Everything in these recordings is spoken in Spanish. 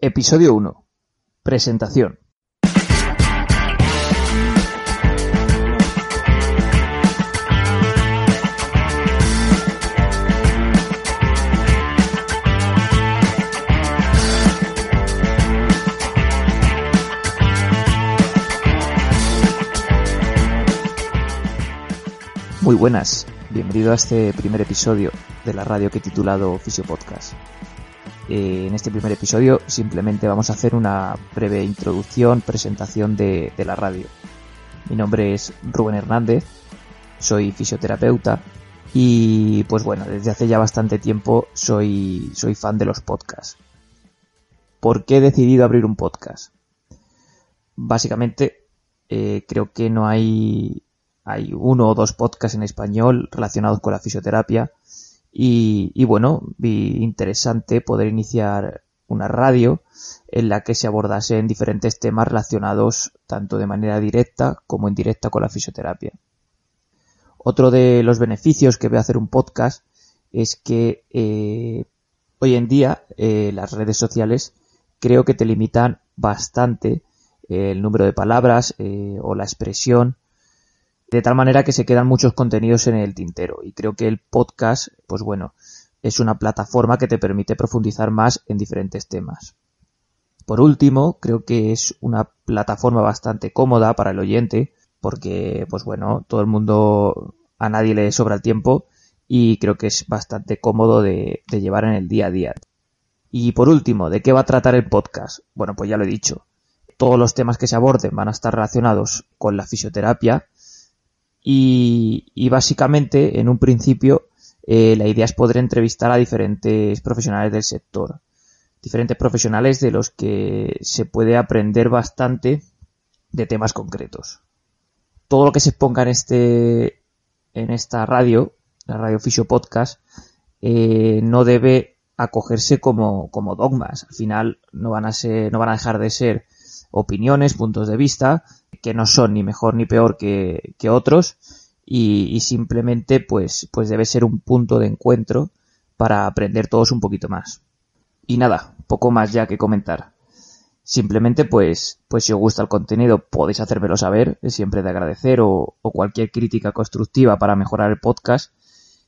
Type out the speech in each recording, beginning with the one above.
Episodio 1. Presentación. Muy buenas, bienvenido a este primer episodio de la radio que he titulado Fisio Podcast. Eh, en este primer episodio simplemente vamos a hacer una breve introducción, presentación de, la radio. Mi nombre es Rubén Hernández, soy fisioterapeuta y pues bueno, desde hace ya bastante tiempo soy, soy fan de los podcasts. ¿Por qué he decidido abrir un podcast? Básicamente eh, creo que no hay, hay uno o dos podcasts en español relacionados con la fisioterapia y, bueno, vi interesante poder iniciar una radio en la que se abordasen diferentes temas relacionados tanto de manera directa como indirecta con la fisioterapia. Otro de los beneficios que veo hacer un podcast es que eh, hoy en día eh, las redes sociales creo que te limitan bastante eh, el número de palabras o la expresión de tal manera que se quedan muchos contenidos en el tintero y creo que el podcast, pues bueno, es una plataforma que te permite profundizar más en diferentes temas. Por último, creo que es una plataforma bastante cómoda para el oyente porque, pues bueno, todo el mundo, a nadie le sobra el tiempo y creo que es bastante cómodo de, llevar en el día a día. Y por último, ¿de qué va a tratar el podcast? Bueno, pues ya lo he dicho. Todos los temas que se aborden van a estar relacionados con la fisioterapia, y, básicamente en un principio eh, la idea es poder entrevistar a diferentes profesionales del sector, diferentes profesionales de los que se puede aprender bastante de temas concretos. Todo lo que se ponga en este en esta radio, la Radio Fisio Podcast, eh, no debe acogerse como, como dogmas. Al final no van a ser, no van a dejar de ser opiniones, puntos de vista, que no son ni mejor ni peor que, que otros, y, simplemente pues, pues debe ser un punto de encuentro para aprender todos un poquito más. Y nada, poco más ya que comentar. Simplemente pues, pues si os gusta el contenido podéis hacérmelo saber, siempre de agradecer, o, cualquier crítica constructiva para mejorar el podcast.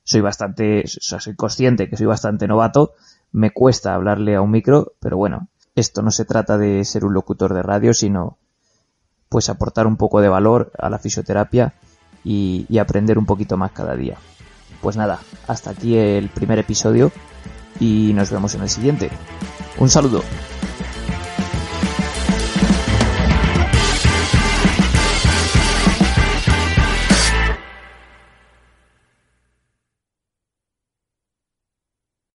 Soy bastante, soy consciente que soy bastante novato, me cuesta hablarle a un micro, pero bueno, esto no se trata de ser un locutor de radio, sino pues aportar un poco de valor a la fisioterapia y, aprender un poquito más cada día. Pues nada, hasta aquí el primer episodio y nos vemos en el siguiente. Un saludo.